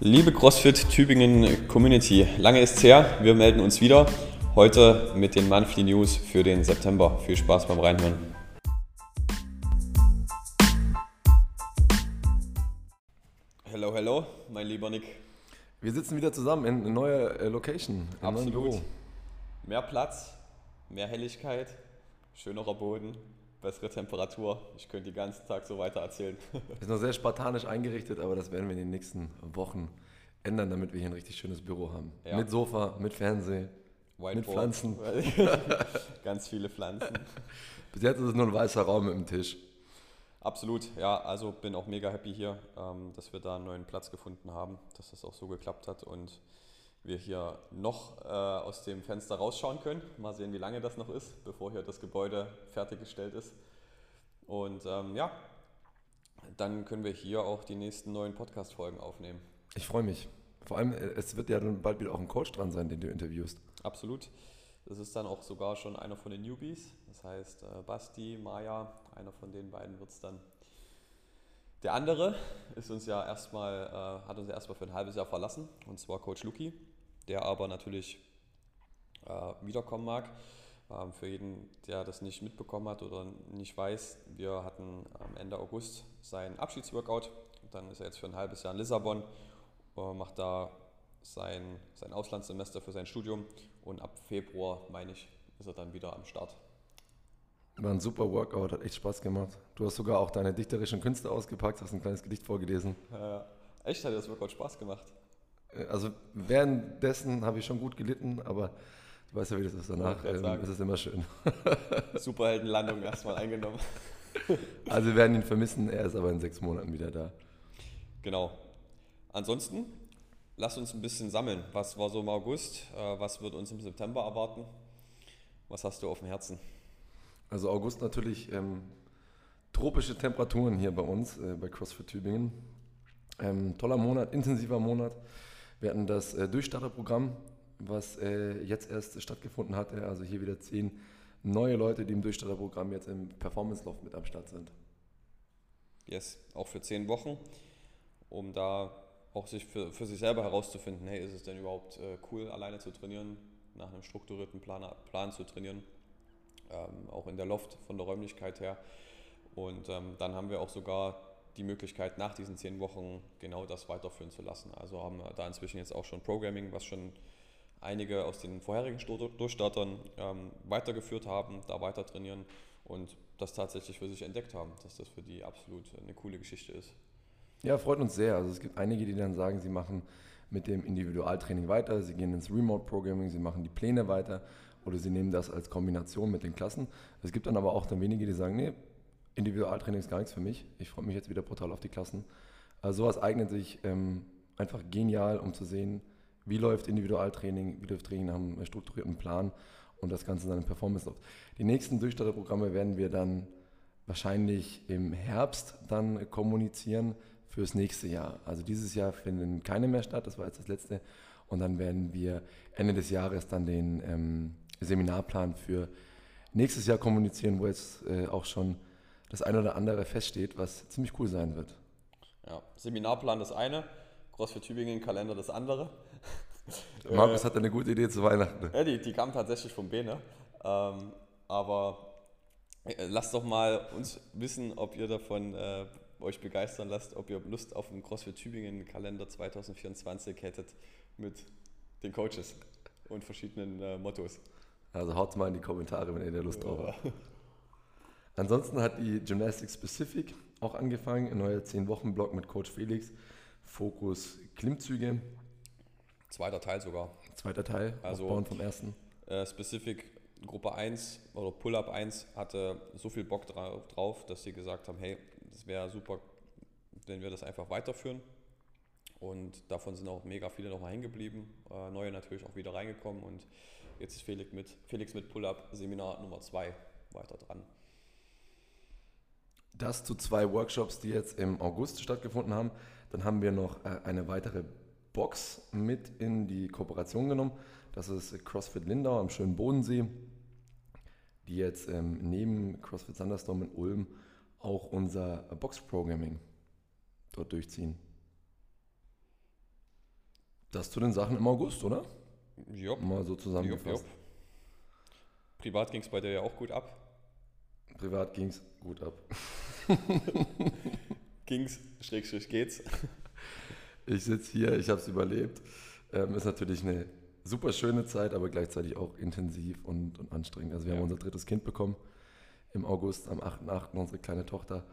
Liebe CrossFit Tübingen Community, lange ist her, wir melden uns wieder. Heute mit den Monthly News für den September. Viel Spaß beim Reinhören. Hello, hello, mein lieber Nick. Wir sitzen wieder zusammen in einer neuen äh, Location, in Absolut. Büro. Mehr Platz, mehr Helligkeit, schönerer Boden, bessere Temperatur. Ich könnte den ganzen Tag so weiter erzählen. Ist noch sehr spartanisch eingerichtet, aber das werden wir in den nächsten Wochen ändern, damit wir hier ein richtig schönes Büro haben. Ja. Mit Sofa, mit Fernseh. Mit Pflanzen. Ganz viele Pflanzen. Bis jetzt ist es nur ein weißer Raum mit dem Tisch. Absolut, ja, also bin auch mega happy hier, ähm, dass wir da einen neuen Platz gefunden haben, dass das auch so geklappt hat und wir hier noch äh, aus dem Fenster rausschauen können. Mal sehen, wie lange das noch ist, bevor hier das Gebäude fertiggestellt ist. Und ähm, ja, dann können wir hier auch die nächsten neuen Podcast-Folgen aufnehmen. Ich freue mich. Vor allem, äh, es wird ja dann bald wieder auch ein Coach dran sein, den du interviewst. Absolut. Das ist dann auch sogar schon einer von den Newbies. Das heißt, äh, Basti, Maja, einer von den beiden wird es dann. Der andere ist uns ja erstmal, äh, hat uns ja erstmal für ein halbes Jahr verlassen, und zwar Coach Luki, der aber natürlich äh, wiederkommen mag. Ähm, für jeden, der das nicht mitbekommen hat oder nicht weiß, wir hatten am Ende August seinen Abschiedsworkout. Dann ist er jetzt für ein halbes Jahr in Lissabon, äh, macht da sein, sein Auslandssemester für sein Studium und ab Februar, meine ich, ist er dann wieder am Start. War ein super Workout, hat echt Spaß gemacht. Du hast sogar auch deine dichterischen Künste ausgepackt, hast ein kleines Gedicht vorgelesen. Äh, echt hat dir das Workout Spaß gemacht. Äh, Also währenddessen habe ich schon gut gelitten, aber du weißt ja, wie das ist danach. Ähm, ist es immer schön. Superheldenlandung erstmal eingenommen. Also wir werden ihn vermissen, er ist aber in sechs Monaten wieder da. Genau. Ansonsten, lass uns ein bisschen sammeln. Was war so im August? Äh, was wird uns im September erwarten? Was hast du auf dem Herzen? Also August natürlich ähm, tropische Temperaturen hier bei uns, äh, bei CrossFit Tübingen. Ähm, toller Monat, intensiver Monat. Wir hatten das äh, Durchstarterprogramm, was äh, jetzt erst stattgefunden hatte. Also hier wieder zehn neue Leute, die im Durchstarterprogramm jetzt im Performance Loft mit am Start sind. Yes, auch für zehn Wochen, um da auch sich für, für sich selber herauszufinden, hey, ist es denn überhaupt äh, cool, alleine zu trainieren, nach einem strukturierten Plan, Plan zu trainieren, ähm, auch in der Loft von der Räumlichkeit her. Und ähm, dann haben wir auch sogar die Möglichkeit, nach diesen zehn Wochen genau das weiterführen zu lassen. Also haben wir da inzwischen jetzt auch schon Programming, was schon einige aus den vorherigen Durchstartern ähm, weitergeführt haben, da weiter trainieren und das tatsächlich für sich entdeckt haben, dass das für die absolut eine coole Geschichte ist. Ja, freut uns sehr. Also es gibt einige, die dann sagen, sie machen mit dem Individualtraining weiter, sie gehen ins Remote-Programming, sie machen die Pläne weiter oder sie nehmen das als Kombination mit den Klassen. Es gibt dann aber auch dann wenige, die sagen, nee, Individualtraining ist gar nichts für mich. Ich freue mich jetzt wieder brutal auf die Klassen. Also sowas eignet sich ähm, einfach genial, um zu sehen, wie läuft Individualtraining, wie läuft Training nach einem strukturierten Plan und das Ganze dann im Performance läuft. Die nächsten Durchstarterprogramme werden wir dann wahrscheinlich im Herbst dann kommunizieren fürs nächste Jahr. Also dieses Jahr finden keine mehr statt, das war jetzt das letzte. Und dann werden wir Ende des Jahres dann den ähm, Seminarplan für nächstes Jahr kommunizieren, wo jetzt äh, auch schon das eine oder andere feststeht, was ziemlich cool sein wird. Ja, Seminarplan das eine, CrossFit Tübingen Kalender das andere. Markus hat eine gute Idee zu Weihnachten. Ja, die, die kam tatsächlich vom Bene. Ähm, aber äh, lasst doch mal uns wissen, ob ihr davon äh, euch begeistern lasst, ob ihr Lust auf einen CrossFit Tübingen Kalender 2024 hättet mit den Coaches und verschiedenen äh, Mottos. Also haut mal in die Kommentare, wenn ihr da Lust drauf habt. Ansonsten hat die Gymnastics Specific auch angefangen, ein neuer 10-Wochen-Block mit Coach Felix. Fokus Klimmzüge, Zweiter Teil sogar. zweiter Teil, Also- aufbauen vom ersten. Äh, Specific Gruppe 1 oder Pull-Up 1 hatte so viel Bock dra drauf, dass sie gesagt haben, hey, das wäre super, wenn wir das einfach weiterführen. Und davon sind auch mega viele nochmal hängen geblieben. Äh, neue natürlich auch wieder reingekommen und jetzt ist Felix mit, Felix mit Pull-Up Seminar Nummer 2 weiter dran. Das zu zwei Workshops, die jetzt im August stattgefunden haben. Dann haben wir noch äh, eine weitere Box mit in die Kooperation genommen. Das ist CrossFit Lindau am schönen Bodensee, die jetzt ähm, neben CrossFit Sanderstorm in Ulm auch unser Box-Programming dort durchziehen. Das zu den Sachen im August, oder? Jupp. Mal so zusammengefasst. Jupp, jupp. Privat ging es bei dir ja auch gut ab. Privat ging es gut ab. Ging's, Schrägstrich geht's. Ich sitze hier, ich habe es überlebt. Ähm, ist natürlich eine super schöne Zeit, aber gleichzeitig auch intensiv und, und anstrengend. Also wir Ja. haben unser drittes Kind bekommen im August, am 8.8. unsere kleine Tochter.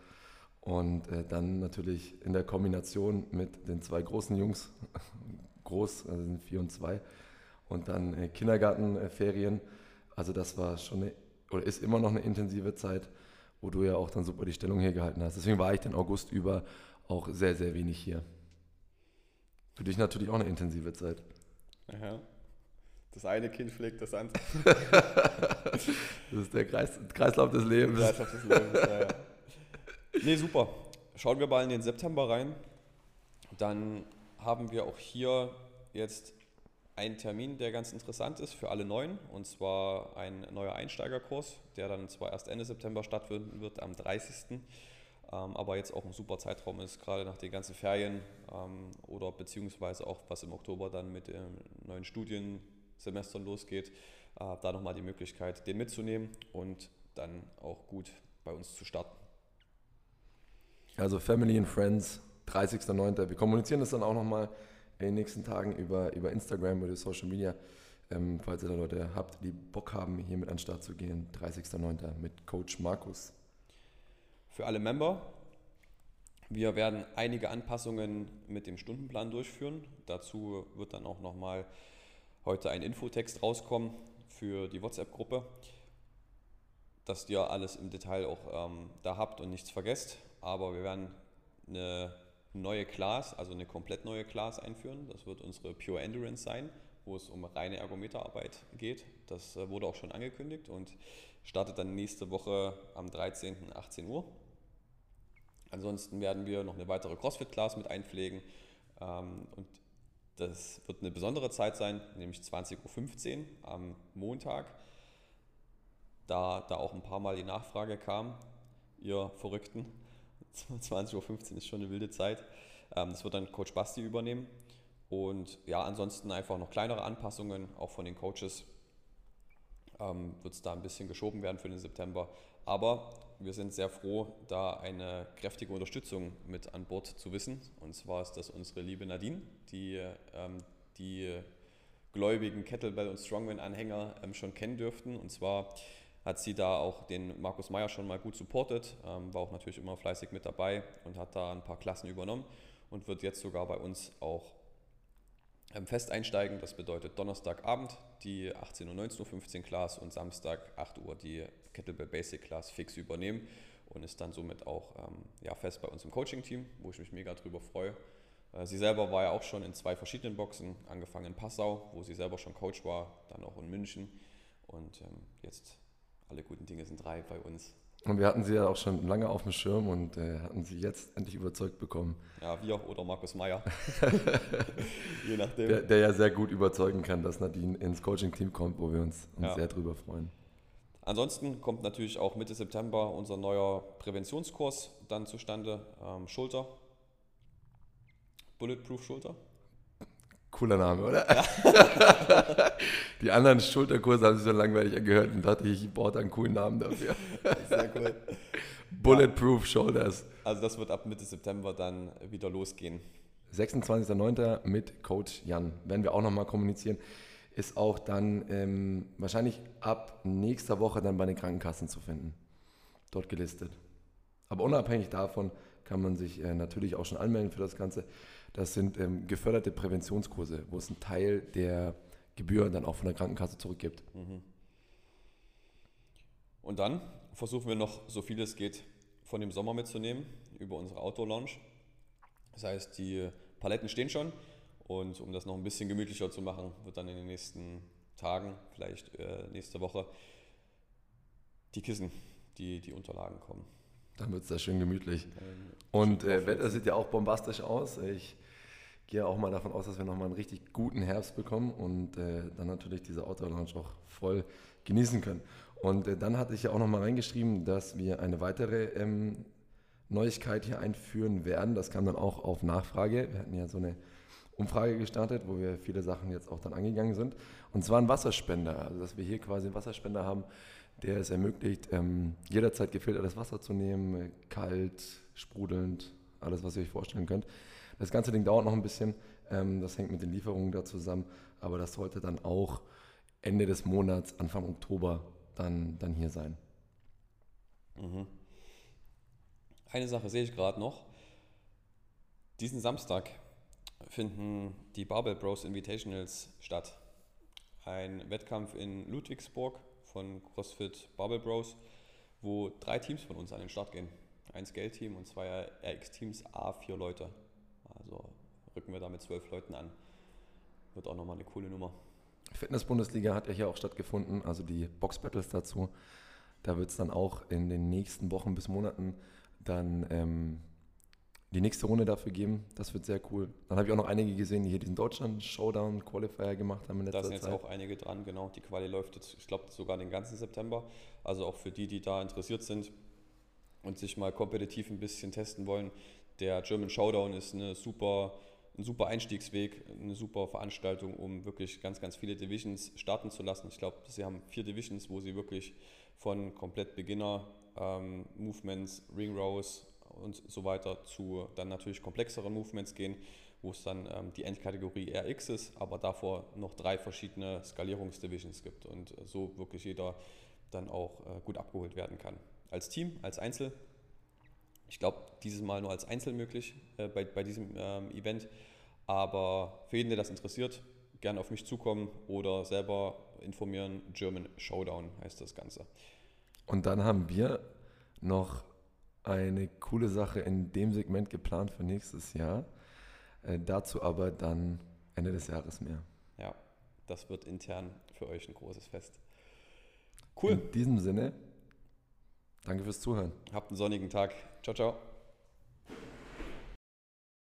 Und äh, dann natürlich in der Kombination mit den zwei großen Jungs, groß, also sind vier und zwei, und dann äh, Kindergartenferien. Also das war schon eine, oder ist immer noch eine intensive Zeit, wo du ja auch dann super die Stellung hier gehalten hast. Deswegen war ich den August über auch sehr, sehr wenig hier. Für dich natürlich auch eine intensive Zeit. Ja. Das eine Kind pflegt das andere. Das ist der Kreis, Kreislauf des Lebens. Kreislauf des Lebens, ja, ja. Nee, super. Schauen wir mal in den September rein. Dann haben wir auch hier jetzt einen Termin, der ganz interessant ist für alle Neuen. Und zwar ein neuer Einsteigerkurs, der dann zwar erst Ende September stattfinden wird, am 30. Ähm, aber jetzt auch ein super Zeitraum ist, gerade nach den ganzen Ferien ähm, oder beziehungsweise auch was im Oktober dann mit den neuen Studiensemestern losgeht, äh, da nochmal die Möglichkeit, den mitzunehmen und dann auch gut bei uns zu starten. Also Family and Friends, 30.09. Wir kommunizieren das dann auch nochmal in den nächsten Tagen über, über Instagram oder Social Media. Ähm, falls ihr da Leute habt, die Bock haben, hier mit an den Start zu gehen, 30.09. mit Coach Markus. Für alle Member, wir werden einige Anpassungen mit dem Stundenplan durchführen. Dazu wird dann auch nochmal heute ein Infotext rauskommen für die WhatsApp-Gruppe, dass ihr alles im Detail auch ähm, da habt und nichts vergesst. Aber wir werden eine neue Class, also eine komplett neue Class einführen. Das wird unsere Pure Endurance sein, wo es um reine Ergometerarbeit geht. Das äh, wurde auch schon angekündigt und startet dann nächste Woche am 13. 18 Uhr. Ansonsten werden wir noch eine weitere CrossFit-Class mit einpflegen. Ähm, und das wird eine besondere Zeit sein, nämlich 20.15 Uhr am Montag. Da, da auch ein paar Mal die Nachfrage kam, ihr Verrückten, 20.15 Uhr ist schon eine wilde Zeit. Ähm, das wird dann Coach Basti übernehmen. Und ja, ansonsten einfach noch kleinere Anpassungen, auch von den Coaches. Ähm, wird es da ein bisschen geschoben werden für den September. Aber wir sind sehr froh, da eine kräftige Unterstützung mit an Bord zu wissen. Und zwar ist das unsere liebe Nadine, die ähm, die gläubigen Kettlebell- und Strongman-Anhänger schon kennen dürften. Und zwar hat sie da auch den Markus Meyer schon mal gut supportet, ähm, war auch natürlich immer fleißig mit dabei und hat da ein paar Klassen übernommen und wird jetzt sogar bei uns auch ähm, fest einsteigen. Das bedeutet Donnerstagabend die 18 und 19.15 Uhr Class und Samstag 8 Uhr die Kettlebell Basic Class fix übernehmen und ist dann somit auch ähm, ja, fest bei uns im Coaching-Team, wo ich mich mega drüber freue. Äh, sie selber war ja auch schon in zwei verschiedenen Boxen, angefangen in Passau, wo sie selber schon Coach war, dann auch in München und ähm, jetzt alle guten Dinge sind drei bei uns. Und wir hatten sie ja auch schon lange auf dem Schirm und äh, hatten sie jetzt endlich überzeugt bekommen. Ja, wir oder Markus Meyer. Je nachdem. Der, der ja sehr gut überzeugen kann, dass Nadine ins Coaching-Team kommt, wo wir uns, uns Ja. sehr drüber freuen. Ansonsten kommt natürlich auch Mitte September unser neuer Präventionskurs dann zustande. Ähm, Schulter. Bulletproof Schulter. Cooler Name, oder? Die anderen Schulterkurse haben sich so langweilig angehört und dachte ich, ich brauche einen coolen Namen dafür. Sehr cool. Bulletproof Shoulders. Also das wird ab Mitte September dann wieder losgehen. 26.09. mit Coach Jan. Werden wir auch nochmal kommunizieren. Ist auch dann ähm, wahrscheinlich ab nächster Woche dann bei den Krankenkassen zu finden. Dort gelistet. Aber unabhängig davon kann man sich äh, natürlich auch schon anmelden für das Ganze. Das sind ähm, geförderte Präventionskurse, wo es einen Teil der Gebühr dann auch von der Krankenkasse zurückgibt. Und dann versuchen wir noch, so viel es geht, von dem Sommer mitzunehmen über unsere Outdoor-Lounge. Das heißt, die Paletten stehen schon und um das noch ein bisschen gemütlicher zu machen, wird dann in den nächsten Tagen, vielleicht äh, nächste Woche, die Kissen, die, die Unterlagen kommen. Dann wird es da schön gemütlich. Und äh. Wetter sieht ja auch bombastisch aus. Ich gehe auch mal davon aus, dass wir nochmal einen richtig guten Herbst bekommen und äh, dann natürlich diese Outdoor Lounge auch voll genießen können. Und äh, dann hatte ich ja auch nochmal reingeschrieben, dass wir eine weitere ähm, Neuigkeit hier einführen werden. Das kam dann auch auf Nachfrage. Wir hatten ja so eine Umfrage gestartet, wo wir viele Sachen jetzt auch dann angegangen sind. Und zwar ein Wasserspender, also dass wir hier quasi einen Wasserspender haben, der es ermöglicht, ähm, jederzeit gefiltertes Wasser zu nehmen, äh, kalt, sprudelnd, alles, was ihr euch vorstellen könnt. Das ganze Ding dauert noch ein bisschen, ähm, das hängt mit den Lieferungen da zusammen, aber das sollte dann auch Ende des Monats, Anfang Oktober dann, dann hier sein. Mhm. Eine Sache sehe ich gerade noch. Diesen Samstag finden die Barbell Bros Invitationals statt. Ein Wettkampf in Ludwigsburg von CrossFit Barbell Bros, wo drei Teams von uns an den Start gehen. Ein Scale-Team und zwei RX-Teams, A, vier Leute. Also rücken wir da mit zwölf Leuten an. Wird auch nochmal eine coole Nummer. Fitness-Bundesliga hat ja hier auch stattgefunden, also die Box-Battles dazu. Da wird es dann auch in den nächsten Wochen bis Monaten dann ähm, die nächste Runde dafür geben. Das wird sehr cool. Dann habe ich auch noch einige gesehen, die hier diesen Deutschland-Showdown-Qualifier gemacht haben in letzter Zeit. Da sind jetzt Zeit. auch einige dran, genau. Die Quali läuft jetzt, ich glaube, sogar den ganzen September. Also auch für die, die da interessiert sind und sich mal kompetitiv ein bisschen testen wollen. Der German Showdown ist eine super, ein super Einstiegsweg, eine super Veranstaltung, um wirklich ganz, ganz viele Divisions starten zu lassen. Ich glaube, sie haben vier Divisions, wo sie wirklich von komplett Beginner, ähm, Movements, Ring Rows, und so weiter zu dann natürlich komplexeren Movements gehen, wo es dann ähm, die Endkategorie RX ist, aber davor noch drei verschiedene Skalierungsdivisions gibt und äh, so wirklich jeder dann auch äh, gut abgeholt werden kann. Als Team, als Einzel. Ich glaube, dieses Mal nur als Einzel möglich äh, bei, bei diesem ähm, Event. Aber für jeden, der das interessiert, gerne auf mich zukommen oder selber informieren. German Showdown heißt das Ganze. Und dann haben wir noch eine coole Sache in dem Segment geplant für nächstes Jahr. Äh, dazu aber dann Ende des Jahres mehr. Ja, das wird intern für euch ein großes Fest. Cool. In diesem Sinne, danke fürs Zuhören. Habt einen sonnigen Tag. Ciao, ciao.